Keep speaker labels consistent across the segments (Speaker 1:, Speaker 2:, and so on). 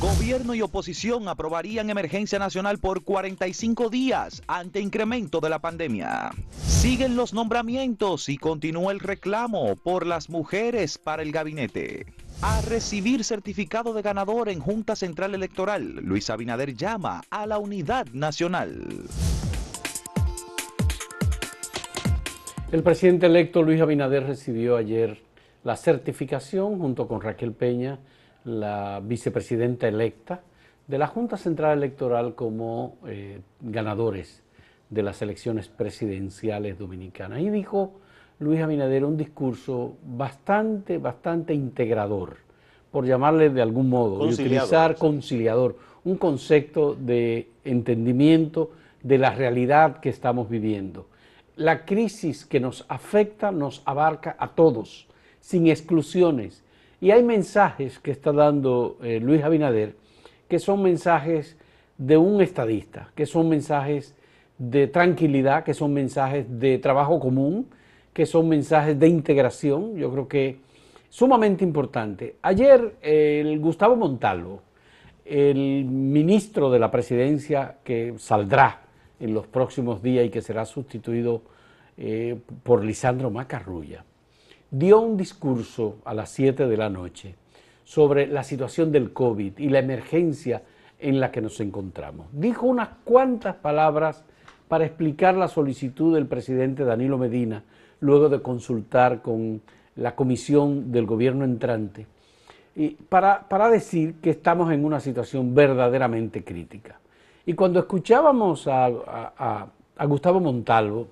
Speaker 1: Gobierno y oposición aprobarían emergencia nacional por 45 días ante incremento de la pandemia. Siguen los nombramientos y continúa el reclamo por las mujeres para el gabinete. A recibir certificado de ganador en Junta Central Electoral, Luis Abinader llama a la unidad nacional.
Speaker 2: El presidente electo Luis Abinader recibió ayer la certificación junto con Raquel Peña, la vicepresidenta electa, de la Junta Central Electoral como eh, ganadores de las elecciones presidenciales dominicanas. Y dijo Luis Abinader un discurso bastante, bastante integrador, por llamarle de algún modo, y utilizar conciliador, un concepto de entendimiento de la realidad que estamos viviendo la crisis que nos afecta nos abarca a todos, sin exclusiones. Y hay mensajes que está dando eh, Luis Abinader que son mensajes de un estadista, que son mensajes de tranquilidad, que son mensajes de trabajo común, que son mensajes de integración. Yo creo que sumamente importante. Ayer el Gustavo Montalvo, el ministro de la presidencia que saldrá en los próximos días y que será sustituido eh, por Lisandro Macarrulla, dio un discurso a las 7 de la noche sobre la situación del COVID y la emergencia en la que nos encontramos. Dijo unas cuantas palabras para explicar la solicitud del presidente Danilo Medina luego de consultar con la comisión del gobierno entrante, y para, para decir que estamos en una situación verdaderamente crítica. Y cuando escuchábamos a, Gustavo Montalvo,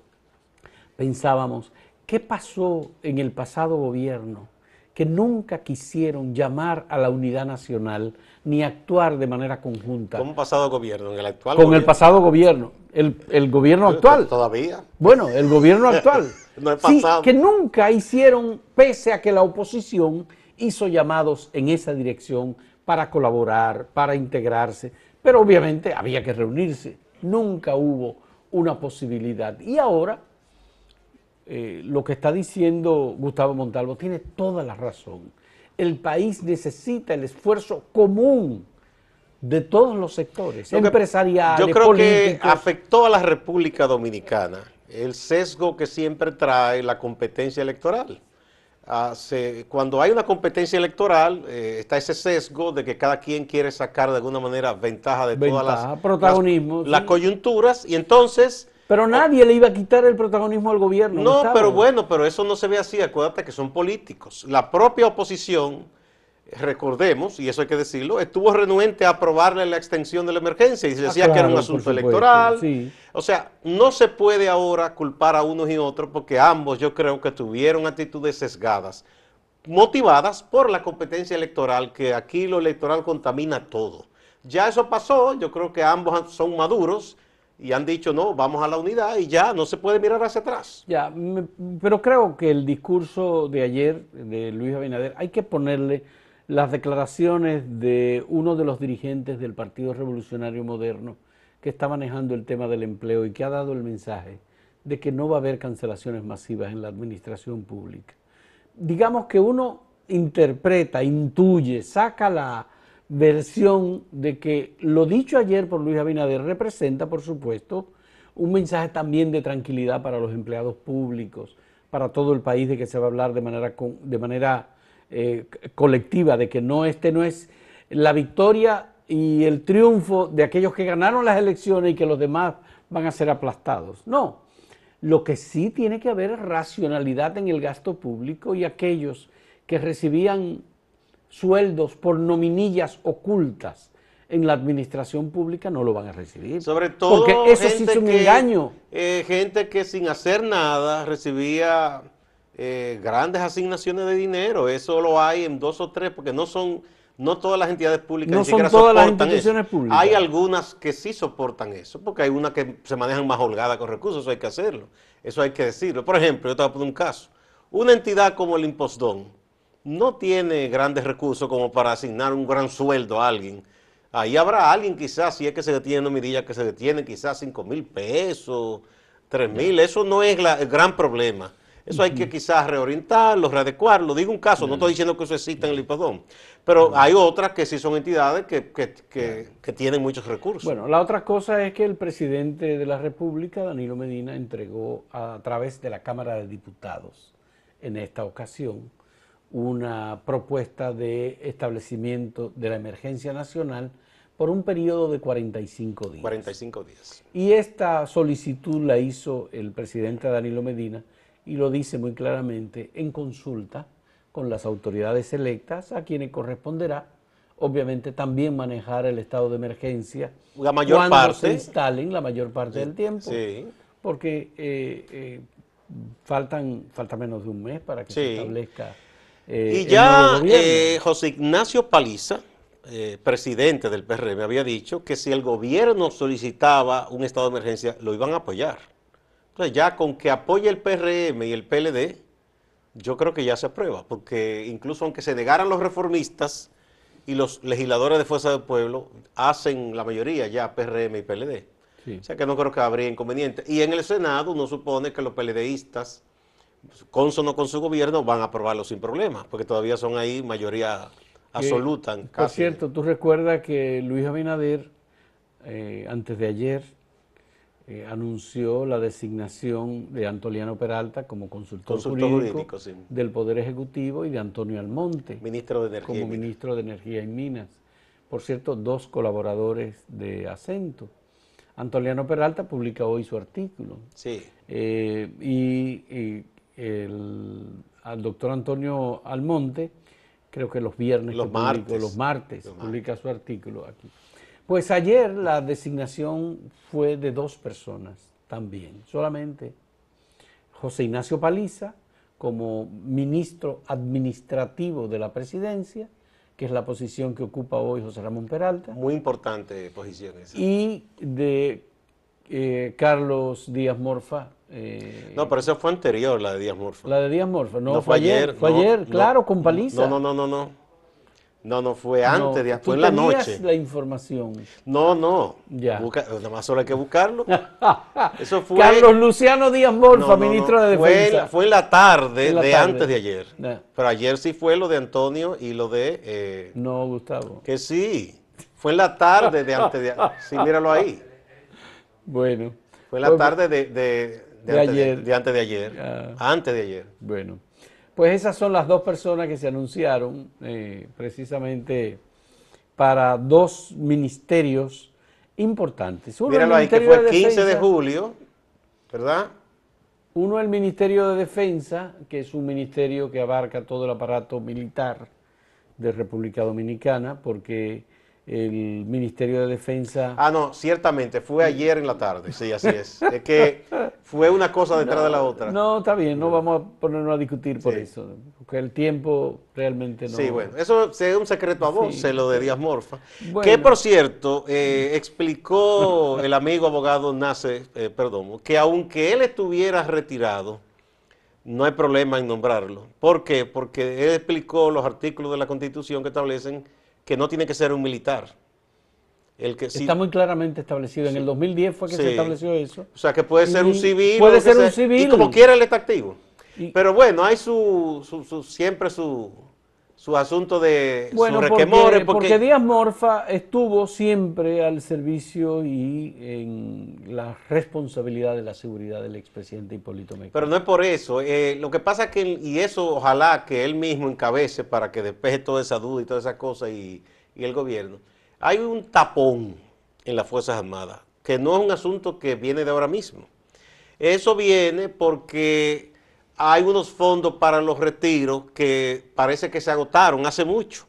Speaker 2: pensábamos, ¿qué pasó en el pasado gobierno? que nunca quisieron llamar a la unidad nacional ni actuar de manera conjunta.
Speaker 3: ¿Cómo pasado gobierno? ¿En el actual
Speaker 2: Con el pasado gobierno, el, gobierno actual.
Speaker 3: ¿Todavía?
Speaker 2: Bueno, el gobierno actual.
Speaker 3: no es pasado.
Speaker 2: que nunca hicieron, pese a que la oposición hizo llamados en esa dirección para colaborar, para integrarse, pero obviamente había que reunirse. Nunca hubo una posibilidad. Y ahora, eh, lo que está diciendo Gustavo Montalvo tiene toda la razón. El país necesita el esfuerzo común de todos los sectores, empresariales,
Speaker 3: Yo creo que afectó a la República Dominicana el sesgo que siempre trae la competencia electoral. Cuando hay una competencia electoral, eh, está ese sesgo de que cada quien quiere sacar de alguna manera ventaja de todas las,
Speaker 2: protagonismo,
Speaker 3: las, coyunturas y entonces...
Speaker 2: Pero nadie le iba a quitar el protagonismo al gobierno.
Speaker 3: No, pero bueno, pero eso no se ve así, acuérdate que son políticos. La propia oposición recordemos, y eso hay que decirlo, estuvo renuente a aprobarle la extensión de la emergencia y se ah, decía que era un asunto electoral. O sea, no se puede ahora culpar a unos y otros porque ambos yo creo que tuvieron actitudes sesgadas, motivadas por la competencia electoral, que aquí lo electoral contamina todo. Ya eso pasó, yo creo que ambos son maduros y han dicho, no, vamos a la unidad y ya, no se puede mirar hacia atrás.
Speaker 2: Ya, pero creo que el discurso de ayer de Luis Abinader hay que ponerle las declaraciones de uno de los dirigentes del Partido Revolucionario Moderno que está manejando el tema del empleo y que ha dado el mensaje de que no va a haber cancelaciones masivas en la administración pública. Digamos que uno interpreta, intuye, saca la versión de que lo dicho ayer por Luis Abinader representa, por supuesto, un mensaje también de tranquilidad para los empleados públicos, para todo el país, de que se va a hablar de manera, de manera eh, colectiva, de que no este no es la victoria y el triunfo de aquellos que ganaron las elecciones y que los demás van a ser aplastados. No, lo que sí tiene que haber es racionalidad en el gasto público y aquellos que recibían sueldos por nominillas ocultas en la administración pública no lo van a recibir.
Speaker 3: Sobre todo
Speaker 2: porque eso sí es un engaño.
Speaker 3: Eh, gente que sin hacer nada recibía eh, grandes asignaciones de dinero. Eso lo hay en dos o tres, porque no son, no todas las entidades públicas
Speaker 2: no son todas las instituciones públicas.
Speaker 3: Hay algunas que sí soportan eso, porque hay unas que se manejan más holgadas con recursos, eso hay que hacerlo. Eso hay que decirlo. Por ejemplo, yo te voy a poner un caso. Una entidad como el Impostón no tiene grandes recursos como para asignar un gran sueldo a alguien. Ahí habrá alguien quizás, si es que se detiene mirilla, que se detiene quizás 5 mil pesos, 3 mil, eso no es el gran problema. Eso hay que quizás reorientarlo, readecuarlo. Digo un caso, no estoy diciendo que eso exista en el IPADOM, pero hay otras que sí son entidades que, que, tienen muchos recursos.
Speaker 2: Bueno, la otra cosa es que el presidente de la República, Danilo Medina, entregó a través de la Cámara de Diputados en esta ocasión una propuesta de establecimiento de la emergencia nacional por un periodo de 45 días.
Speaker 3: 45 días.
Speaker 2: Y esta solicitud la hizo el presidente Danilo Medina y lo dice muy claramente en consulta con las autoridades electas a quienes corresponderá obviamente también manejar el estado de emergencia
Speaker 3: la mayor cuando parte
Speaker 2: se instalen la mayor parte del tiempo sí. porque eh, eh, faltan falta menos de un mes para que se establezca
Speaker 3: eh, y ya José Ignacio Paliza presidente del PRM había dicho que si el gobierno solicitaba un estado de emergencia lo iban a apoyar entonces ya con que apoye el PRM y el PLD, yo creo que ya se aprueba, porque incluso aunque se negaran los reformistas y los legisladores de Fuerza del Pueblo, hacen la mayoría ya PRM y PLD. O sea que no creo que habría inconveniente. Y en el Senado uno supone que los PLDistas, consono con su gobierno, van a aprobarlo sin problemas, porque todavía son ahí mayoría absoluta.
Speaker 2: por cierto, tú recuerdas que Luis Abinader, eh, antes de ayer, eh, anunció la designación de Antoliano Peralta como consultor, jurídico, del Poder Ejecutivo y de Antonio Almonte
Speaker 3: ministro de Energía
Speaker 2: como ministro de Energía y Minas. Por cierto, dos colaboradores de acento. Antoliano Peralta publica hoy su artículo.
Speaker 3: Sí.
Speaker 2: Eh, y, el, al doctor Antonio Almonte, creo que los viernes,
Speaker 3: los, martes,
Speaker 2: los martes, publica su artículo aquí. Pues ayer la designación fue de dos personas también, solamente José Ignacio Paliza como ministro administrativo de la presidencia, que es la posición que ocupa hoy José Ramón Peralta.
Speaker 3: Muy importante posición esa.
Speaker 2: Y de eh, Carlos Díaz Morfa. Eh,
Speaker 3: no, pero esa fue anterior, la de Díaz Morfa.
Speaker 2: La de Díaz Morfa, no, fue, ayer. Fue ayer, claro, con Paliza.
Speaker 3: No, no, no, no, no. No, no, fue antes, de, fue en la noche.
Speaker 2: la información.
Speaker 3: No, no. Ya. nada más solo hay que buscarlo.
Speaker 2: Eso fue. Carlos Luciano Díaz Morfa, ministro de
Speaker 3: Defensa. Fue, en la tarde de antes de ayer. Pero ayer sí fue lo de Antonio y lo de. Eh,
Speaker 2: no, Gustavo.
Speaker 3: Que sí. Fue en la tarde de antes de ayer. Sí, míralo ahí.
Speaker 2: Bueno.
Speaker 3: Fue en la tarde de, de, ayer. De, antes de ayer. Antes de ayer.
Speaker 2: Bueno. Pues esas son las dos personas que se anunciaron eh, precisamente para dos ministerios importantes.
Speaker 3: Uno Míralo ahí, que fue el 15 de julio, ¿verdad?
Speaker 2: Uno el Ministerio de Defensa, que es un ministerio que abarca todo el aparato militar de República Dominicana, porque el Ministerio de Defensa.
Speaker 3: Ah, no, ciertamente, fue ayer en la tarde, sí, así es. Es que fue una cosa detrás de la otra.
Speaker 2: No, está bien, no vamos a ponernos a discutir por eso, porque el tiempo realmente no.
Speaker 3: Sí, bueno, eso es un secreto a vos, se lo de Díaz Morfa. Que por cierto, eh, explicó el amigo abogado Nace, eh, perdón, que aunque él estuviera retirado, no hay problema en nombrarlo. ¿Por qué? Porque él explicó los artículos de la Constitución que establecen que no tiene que ser un militar.
Speaker 2: El que, Está muy claramente establecido. En el 2010 fue que se estableció eso.
Speaker 3: O sea, que puede ser un civil.
Speaker 2: Puede ser un civil.
Speaker 3: Y como quiera él está activo. Pero bueno, hay su, siempre su, su asunto de
Speaker 2: bueno, su porque, porque, Díaz Morfa estuvo siempre al servicio y en la responsabilidad de la seguridad del expresidente Hipólito Mejía.
Speaker 3: Pero no es por eso. Eh, lo que pasa es que, y eso ojalá que él mismo encabece para que despeje toda esa duda y toda esa cosa y, y el gobierno. Hay un tapón en las Fuerzas Armadas, que no es un asunto que viene de ahora mismo. Eso viene porque hay unos fondos para los retiros que parece que se agotaron hace mucho,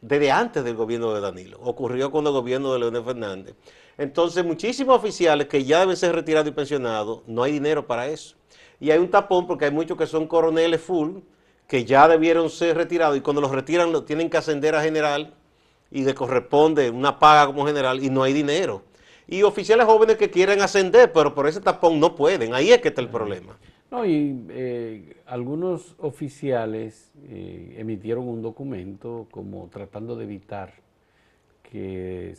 Speaker 3: desde antes del gobierno de Danilo. Ocurrió con el gobierno de Leonel Fernández. Entonces, muchísimos oficiales que ya deben ser retirados y pensionados, no hay dinero para eso. Y hay un tapón porque hay muchos que son coroneles full, que ya debieron ser retirados y cuando los retiran lo tienen que ascender a general y le corresponde una paga como general y no hay dinero. Y oficiales jóvenes que quieren ascender, pero por ese tapón no pueden. Ahí es que está el problema.
Speaker 2: No, y eh, algunos oficiales eh, emitieron un documento como tratando de evitar que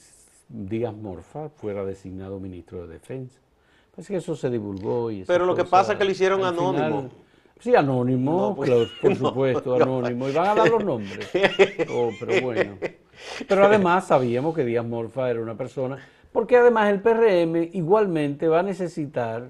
Speaker 2: Díaz Morfa fuera designado ministro de Defensa. Parece que eso se divulgó. Y
Speaker 3: Pero lo que pasa es que lo hicieron anónimo.
Speaker 2: Sí, anónimo, pues, por supuesto, anónimo. Y van a dar los nombres. Oh, pero bueno. Pero además sabíamos que Díaz Morfa era una persona, porque además el PRM igualmente va a necesitar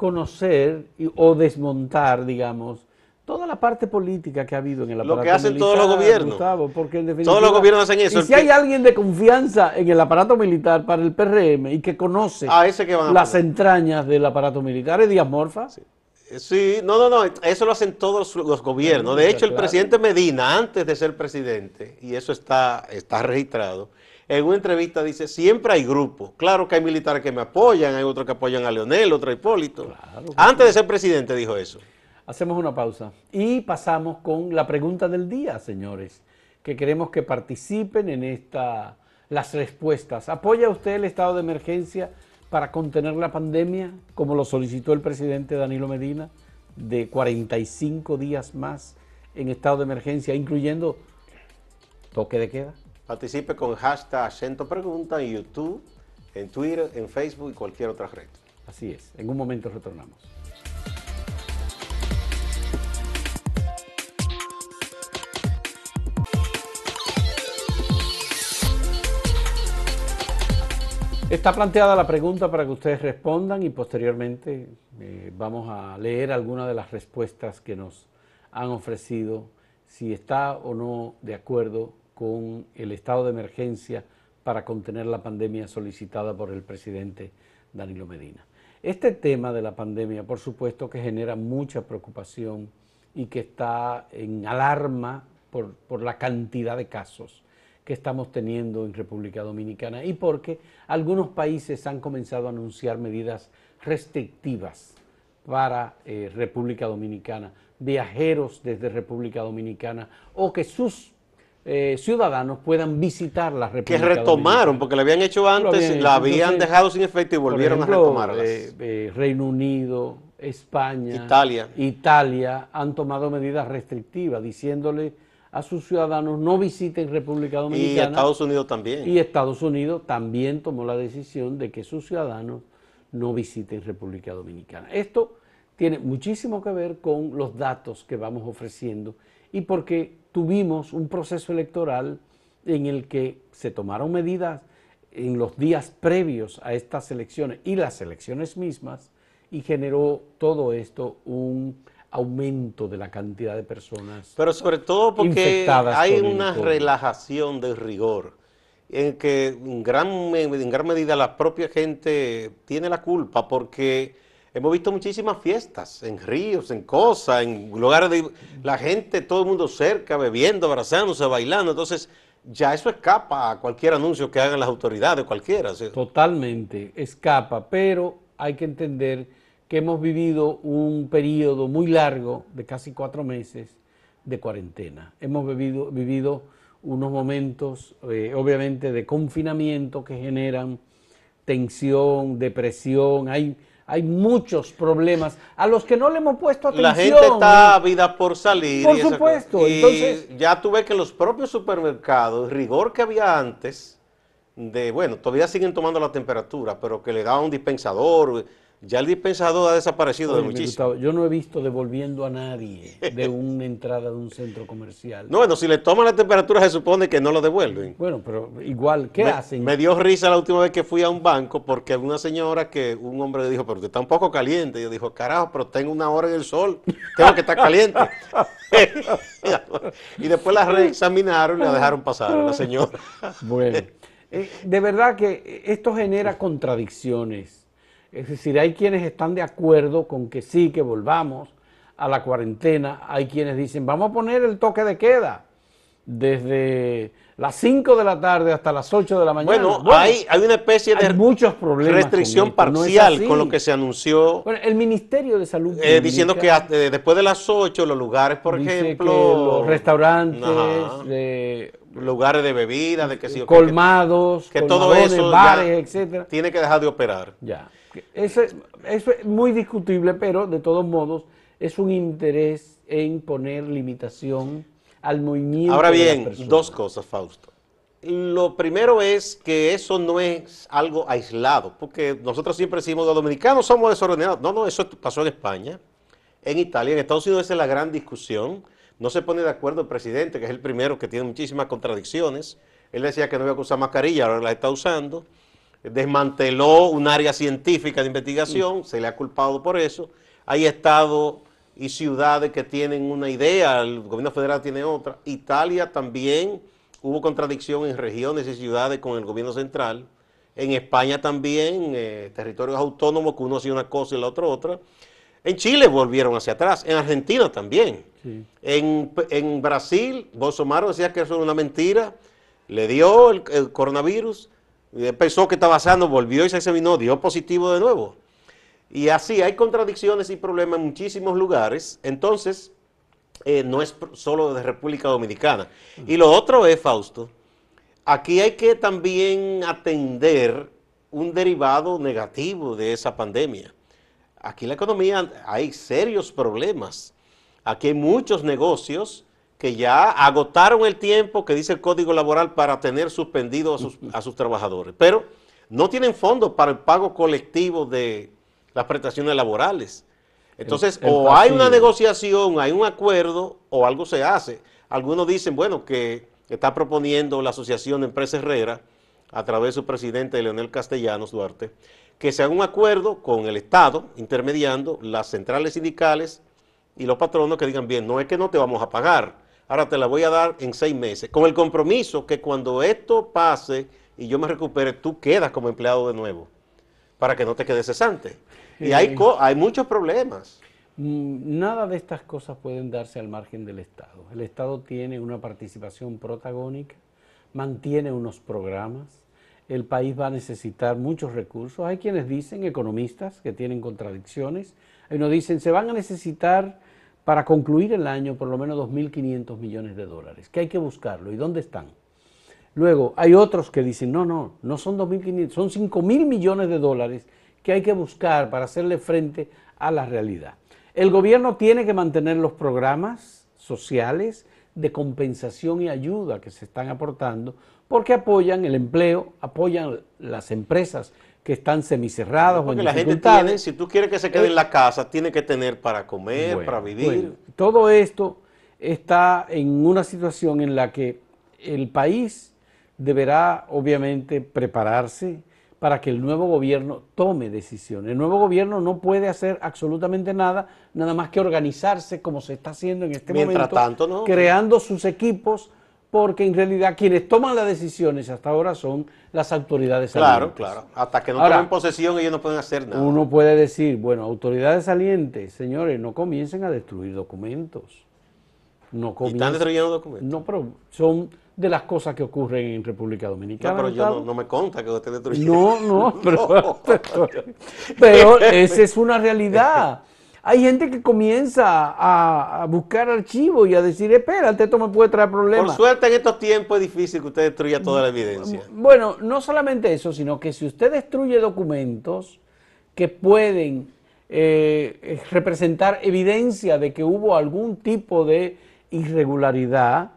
Speaker 2: conocer o desmontar, digamos, toda la parte política que ha habido en el aparato
Speaker 3: Lo que hacen todos los gobiernos.
Speaker 2: porque
Speaker 3: todos los gobiernos hacen eso.
Speaker 2: Y si hay alguien de confianza en el aparato militar para el PRM y que conoce
Speaker 3: ah, ese que
Speaker 2: las entrañas del aparato militar, es Díaz Morfa.
Speaker 3: Sí. no, no, no, eso lo hacen todos los gobiernos. De hecho, el presidente Medina, antes de ser presidente, y eso está, está registrado, en una entrevista dice, siempre hay grupos. Claro que hay militares que me apoyan, hay otros que apoyan a Leonel, otro a Hipólito. antes de ser presidente dijo eso.
Speaker 2: Hacemos una pausa y pasamos con la pregunta del día, señores, que queremos que participen en esta, las respuestas. ¿Apoya usted el estado de emergencia para contener la pandemia, como lo solicitó el presidente Danilo Medina, de 45 días más en estado de emergencia, incluyendo toque de queda?
Speaker 3: Participe con hashtag acento pregunta en YouTube, en Twitter, en Facebook y cualquier otra red.
Speaker 2: Así es. En un momento retornamos. Está planteada la pregunta para que ustedes respondan y posteriormente eh, vamos a leer algunas de las respuestas que nos han ofrecido, si está o no de acuerdo con el estado de emergencia para contener la pandemia solicitada por el presidente Danilo Medina. Este tema de la pandemia, por supuesto, que genera mucha preocupación y que está en alarma por, por la cantidad de casos que estamos teniendo en República Dominicana y porque algunos países han comenzado a anunciar medidas restrictivas para eh, República Dominicana, viajeros desde República Dominicana o que sus eh, ciudadanos puedan visitar la República
Speaker 3: Que retomaron, porque la habían hecho antes, la habían dejado sin efecto y volvieron a retomarla.
Speaker 2: Eh, Reino Unido, España,
Speaker 3: Italia.
Speaker 2: Italia han tomado medidas restrictivas diciéndole a sus ciudadanos no visiten República Dominicana.
Speaker 3: Y Estados Unidos también.
Speaker 2: Y Estados Unidos también tomó la decisión de que sus ciudadanos no visiten República Dominicana. Esto tiene muchísimo que ver con los datos que vamos ofreciendo y porque tuvimos un proceso electoral en el que se tomaron medidas en los días previos a estas elecciones y las elecciones mismas y generó todo esto un aumento de la cantidad de personas.
Speaker 3: Pero sobre todo porque hay una relajación del rigor, en que en gran, en gran medida la propia gente tiene la culpa, porque hemos visto muchísimas fiestas en ríos, en cosas, en lugares de la gente, todo el mundo cerca, bebiendo, abrazándose, bailando. Entonces, ya eso escapa a cualquier anuncio que hagan las autoridades, cualquiera.
Speaker 2: Totalmente, escapa, pero hay que entender que hemos vivido un periodo muy largo de casi cuatro meses de cuarentena. Hemos vivido, vivido unos momentos, eh, obviamente, de confinamiento que generan tensión, depresión, hay, hay muchos problemas a los que no le hemos puesto atención.
Speaker 3: La gente está vida por salir.
Speaker 2: Por supuesto.
Speaker 3: Y Entonces, ya tuve que los propios supermercados, el rigor que había antes, de, bueno, todavía siguen tomando la temperatura, pero que le daban un dispensador, ya el dispensador ha desaparecido de muchísimo.
Speaker 2: yo no he visto devolviendo a nadie de una entrada de un centro comercial.
Speaker 3: No, bueno, si le toman la temperatura se supone que no lo devuelven.
Speaker 2: Bueno, pero igual, ¿qué hacen?
Speaker 3: Me dio risa la última vez que fui a un banco porque una señora que un hombre le dijo, pero que está un poco caliente. Y yo dijo, carajo, pero tengo una hora en el sol, tengo que estar caliente. y después la reexaminaron y la dejaron pasar a la señora.
Speaker 2: bueno, eh, de verdad que esto genera contradicciones es decir, hay quienes están de acuerdo con que sí, que volvamos a la cuarentena. Hay quienes dicen, vamos a poner el toque de queda desde las 5 de la tarde hasta las 8 de la mañana.
Speaker 3: Bueno, hay, hay, una especie de
Speaker 2: muchos problemas
Speaker 3: restricción parcial con lo que se anunció.
Speaker 2: Bueno, el Ministerio de Salud.
Speaker 3: Eh, diciendo que eh, después de las 8 los lugares, por ejemplo...
Speaker 2: los restaurantes,
Speaker 3: lugares de bebida, de que sí,
Speaker 2: colmados,
Speaker 3: que, todo eso
Speaker 2: bares, etcétera.
Speaker 3: Tiene que dejar de operar.
Speaker 2: Ya. Eso, eso es muy discutible, pero de todos modos es un interés en poner limitación al movimiento.
Speaker 3: Ahora bien, dos cosas, Fausto. Lo primero es que eso no es algo aislado, porque nosotros siempre decimos los dominicanos somos desordenados. No, no, eso pasó en España. en Italia. En Estados Unidos esa es la gran discusión. No se pone de acuerdo el presidente, que es el primero que tiene muchísimas contradicciones. Él decía que no iba a usar mascarilla, ahora la está usando. Desmanteló un área científica de investigación, se le ha culpado por eso. Hay estados y ciudades que tienen una idea, el gobierno federal tiene otra. Italia también hubo contradicción en regiones y ciudades con el gobierno central. En España también, eh, territorios autónomos, que uno hacía una cosa y la otra otra. En Chile volvieron hacia atrás, en Argentina también. En, Brasil, Bolsonaro decía que eso era una mentira, le dio el, coronavirus, pensó que estaba sano, volvió y se examinó, dio positivo de nuevo. Y así hay contradicciones y problemas en muchísimos lugares. Entonces, eh, no es solo de República Dominicana. Y lo otro es, Fausto, aquí hay que también atender un derivado negativo de esa pandemia. Aquí en la economía hay serios problemas. Aquí hay muchos negocios que ya agotaron el tiempo que dice el Código Laboral para tener suspendido a sus, trabajadores, pero no tienen fondos para el pago colectivo de las prestaciones laborales. Entonces, o hay una negociación, hay un acuerdo, o algo se hace. Algunos dicen, bueno, que está proponiendo la Asociación de Empresa Herrera, a través de su presidente Leonel Castellanos Duarte, que se haga un acuerdo con el Estado, intermediando las centrales sindicales y los patronos que digan, bien, no es que no te vamos a pagar, ahora te la voy a dar en seis meses, con el compromiso que cuando esto pase y yo me recupere, tú quedas como empleado de nuevo, para que no te quedes cesante. Y hay, hay muchos problemas.
Speaker 2: Mm, nada de estas cosas pueden darse al margen del Estado. El Estado tiene una participación protagónica, mantiene unos programas, el país va a necesitar muchos recursos. Hay quienes dicen, economistas, que tienen contradicciones. Hay unos dicen, se van a necesitar para concluir el año por lo menos 2.500 millones de dólares, que hay que buscarlo. ¿Y dónde están? Luego, hay otros que dicen, no, no, no son 2.500, son 5.000 millones de dólares que hay que buscar para hacerle frente a la realidad. El gobierno tiene que mantener los programas sociales de compensación y ayuda que se están aportando porque apoyan el empleo, apoyan las empresas que están semicerradas
Speaker 3: porque la gente tiene, si tú quieres que se quede en la casa, tiene que tener para comer, para vivir.
Speaker 2: todo esto está en una situación en la que el país deberá obviamente prepararse para que el nuevo gobierno tome decisiones. El nuevo gobierno no puede hacer absolutamente nada, nada más que organizarse como se está haciendo en este
Speaker 3: Mientras
Speaker 2: momento,
Speaker 3: tanto,
Speaker 2: creando sus equipos porque en realidad quienes toman las decisiones hasta ahora son las autoridades
Speaker 3: salientes. Claro, claro. Hasta que no tomen posesión ellos no pueden hacer nada.
Speaker 2: Uno puede decir, bueno, autoridades salientes, señores, no comiencen a destruir documentos.
Speaker 3: No comiencen, ¿Y están destruyendo documentos?
Speaker 2: No, pero son de las cosas que ocurren en República Dominicana.
Speaker 3: No, pero yo no, me conta que usted destruyendo.
Speaker 2: No, no, pero, pero esa es una realidad. Hay gente que comienza a, buscar archivos y a decir, espérate, esto me puede traer problemas.
Speaker 3: Por suerte en estos tiempos es difícil que usted destruya toda la evidencia.
Speaker 2: Bueno, no solamente eso, sino que si usted destruye documentos que pueden eh, representar evidencia de que hubo algún tipo de irregularidad,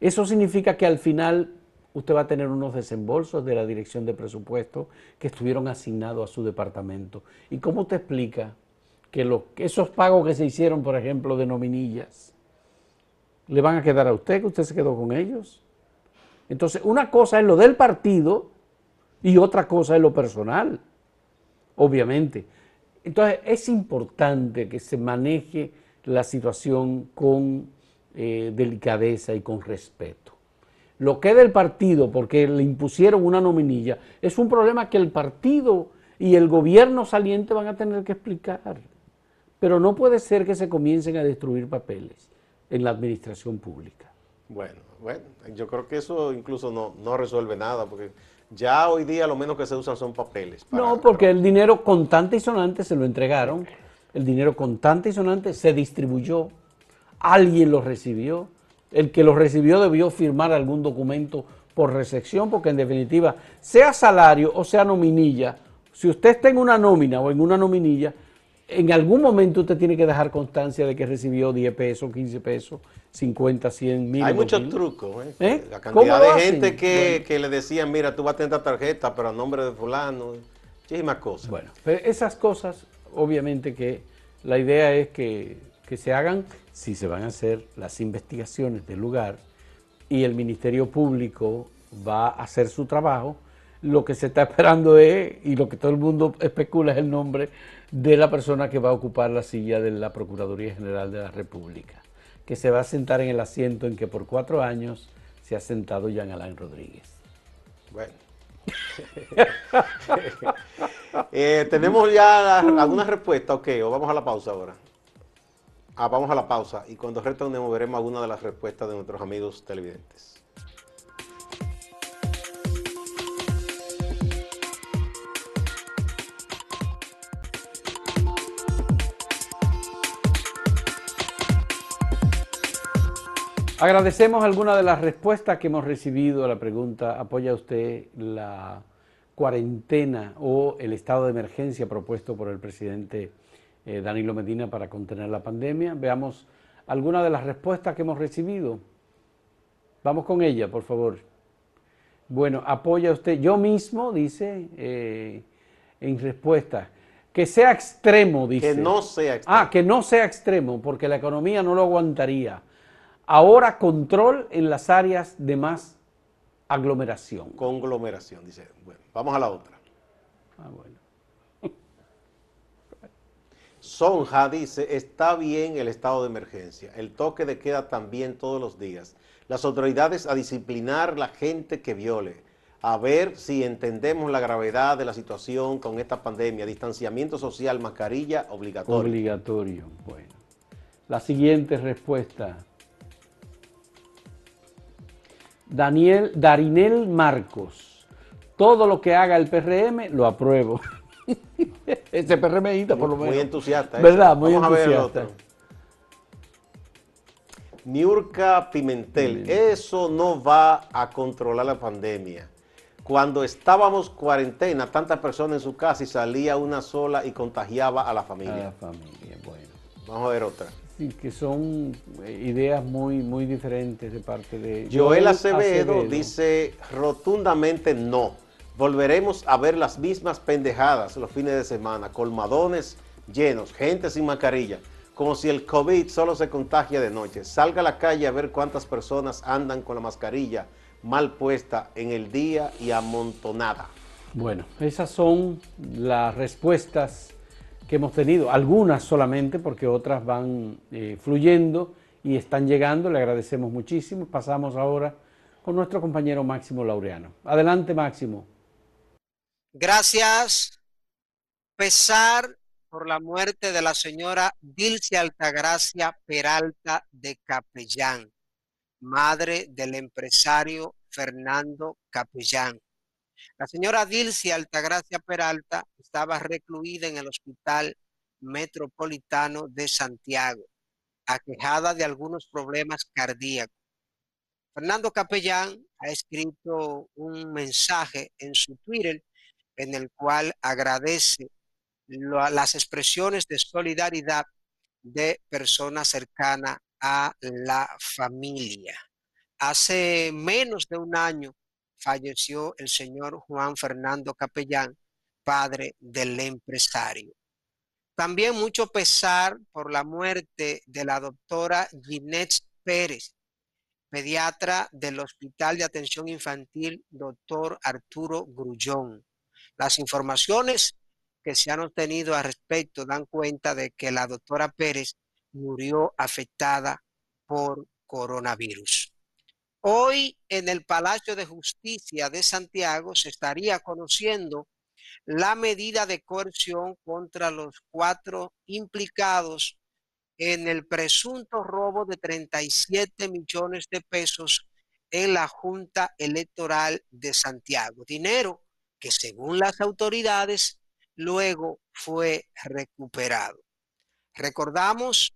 Speaker 2: eso significa que al final usted va a tener unos desembolsos de la dirección de presupuesto que estuvieron asignados a su departamento. ¿Y cómo usted explica? Que esos pagos que se hicieron, por ejemplo, de nominillas, le van a quedar a usted, que usted se quedó con ellos. Entonces, una cosa es lo del partido y otra cosa es lo personal, obviamente. Entonces, es importante que se maneje la situación con eh, delicadeza y con respeto. Lo que es del partido, porque le impusieron una nominilla, es un problema que el partido y el gobierno saliente van a tener que explicar. Pero no puede ser que se comiencen a destruir papeles en la administración pública.
Speaker 3: Bueno, bueno, yo creo que eso incluso no, resuelve nada, porque ya hoy día lo menos que se usan son papeles.
Speaker 2: no, porque el dinero contante y sonante se lo entregaron, el dinero contante y sonante se distribuyó, alguien lo recibió, el que lo recibió debió firmar algún documento por recepción, porque en definitiva, sea salario o sea nominilla, si usted está en una nómina o en una nominilla, en algún momento usted tiene que dejar constancia de que recibió 10 pesos, 15 pesos, 50, 100 mil.
Speaker 3: Hay muchos trucos. ¿eh? ¿Eh? La cantidad de gente que, le decían, mira, tú vas a tener esta tarjeta, pero a nombre de fulano, muchísimas cosas.
Speaker 2: Bueno, pero esas cosas, obviamente que La idea es que, que se hagan, si se van a hacer las investigaciones del lugar y el Ministerio Público va a hacer su trabajo, lo que se está esperando es, y lo que todo el mundo especula es el nombre de la persona que va a ocupar la silla de la Procuraduría General de la República, que se va a sentar en el asiento en que por cuatro años se ha sentado Jean Alain Rodríguez.
Speaker 3: Bueno. Eh, tenemos ya alguna respuesta, ok, o vamos a la pausa ahora. Ah, vamos a la pausa y cuando retornemos veremos algunas de las respuestas de nuestros amigos televidentes.
Speaker 2: Agradecemos algunas de las respuestas que hemos recibido a la pregunta, ¿apoya usted la cuarentena o el estado de emergencia propuesto por el presidente eh, Danilo Medina para contener la pandemia? Veamos algunas de las respuestas que hemos recibido. Vamos con ella, por favor. Bueno, apoya usted, yo mismo, dice, eh, en respuesta, que sea extremo, dice.
Speaker 3: Que no sea extremo.
Speaker 2: Ah, que no sea extremo, porque la economía no lo aguantaría. Ahora control en las áreas de más aglomeración.
Speaker 3: Conglomeración, dice. Bueno, vamos a la otra. Ah, bueno. Sonja dice, está bien el estado de emergencia, el toque de queda también todos los días. Las autoridades a disciplinar la gente que viole, a ver si entendemos la gravedad de la situación con esta pandemia, distanciamiento social, mascarilla obligatorio.
Speaker 2: Obligatorio, bueno. La siguiente respuesta. Daniel, Darinel Marcos. Todo lo que haga el PRM lo apruebo. Ese PRMista por lo menos.
Speaker 3: Muy entusiasta.
Speaker 2: ¿Verdad? Muy entusiasta.
Speaker 3: Niurka Pimentel, eso no va a controlar la pandemia. Cuando estábamos cuarentena, tantas personas en su casa y salía una sola y contagiaba a la familia. A la familia, bueno. Vamos a ver otra
Speaker 2: que son eh, ideas muy, muy diferentes de parte de...
Speaker 3: Joel Acevedo, dice rotundamente no. Volveremos a ver las mismas pendejadas los fines de semana, colmadones llenos, gente sin mascarilla, como si el COVID solo se contagia de noche. Salga a la calle a ver cuántas personas andan con la mascarilla mal puesta en el día y amontonada.
Speaker 2: Bueno, esas son las respuestas que hemos tenido, algunas solamente porque otras van eh, fluyendo y están llegando, le agradecemos muchísimo. Pasamos ahora con nuestro compañero Máximo Laureano. Adelante Máximo.
Speaker 4: Gracias. Pesar por la muerte de la señora Dilce Altagracia Peralta de Capellán, madre del empresario Fernando Capellán. La señora Dilcia Altagracia Peralta estaba recluida en el Hospital Metropolitano de Santiago, aquejada de algunos problemas cardíacos. Fernando Capellán ha escrito un mensaje en su Twitter en el cual agradece las expresiones de solidaridad de personas cercanas a la familia. Hace menos de un año falleció el señor Juan Fernando Capellán, padre del empresario. También mucho pesar por la muerte de la doctora Ginette Pérez, pediatra del Hospital de Atención Infantil, doctor Arturo Grullón. Las informaciones que se han obtenido al respecto dan cuenta de que la doctora Pérez murió afectada por coronavirus. Hoy en el Palacio de Justicia de Santiago se estaría conociendo la medida de coerción contra los cuatro implicados en el presunto robo de 37 millones de pesos en la Junta Electoral de Santiago. Dinero que según las autoridades luego fue recuperado. Recordamos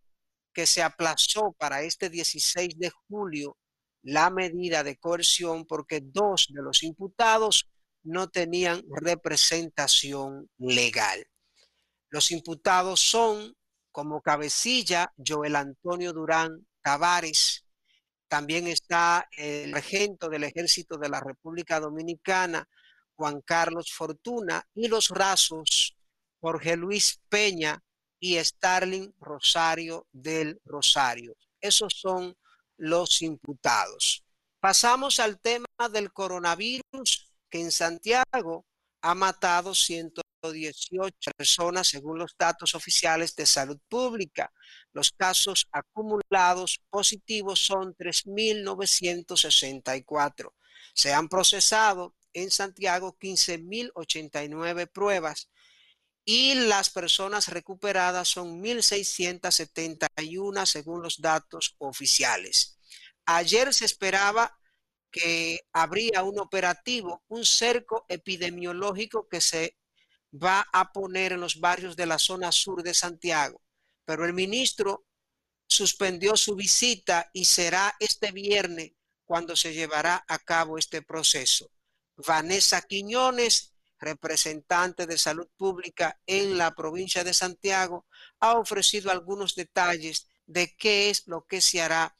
Speaker 4: que se aplazó para este 16 de julio la medida de coerción porque dos de los imputados no tenían representación legal. Los imputados son como cabecilla Joel Antonio Durán Tavares, también está el regento del ejército de la República Dominicana, Juan Carlos Fortuna, y los rasos Jorge Luis Peña y Starling Rosario del Rosario. Esos son los imputados. Pasamos al tema del coronavirus, que en Santiago ha matado 118 personas según los datos oficiales de salud pública. Los casos acumulados positivos son 3.964. Se han procesado en Santiago 15.089 pruebas y las personas recuperadas son 1.671 según los datos oficiales. Ayer se esperaba que habría un operativo, un cerco epidemiológico que se va a poner en los barrios de la zona sur de Santiago, pero el ministro suspendió su visita y será este viernes cuando se llevará a cabo este proceso. Vanessa Quiñones representante de salud pública en la provincia de Santiago, ha ofrecido algunos detalles de qué es lo que se hará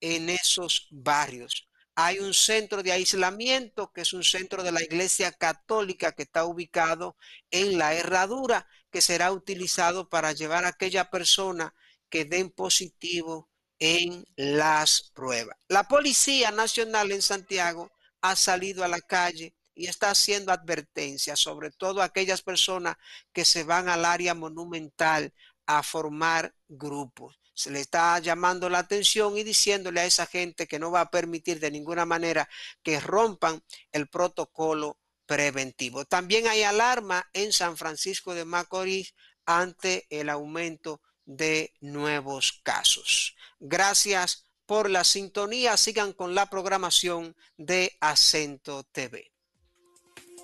Speaker 4: en esos barrios. Hay un centro de aislamiento que es un centro de la Iglesia Católica que está ubicado en la herradura que será utilizado para llevar a aquella persona que den positivo en las pruebas. La Policía Nacional en Santiago ha salido a la calle y está haciendo advertencias, sobre todo a aquellas personas que se van al área monumental a formar grupos. Se le está llamando la atención y diciéndole a esa gente que no va a permitir de ninguna manera que rompan el protocolo preventivo. También hay alarma en San Francisco de Macorís ante el aumento de nuevos casos. Gracias por la sintonía. Sigan con la programación de Acento TV.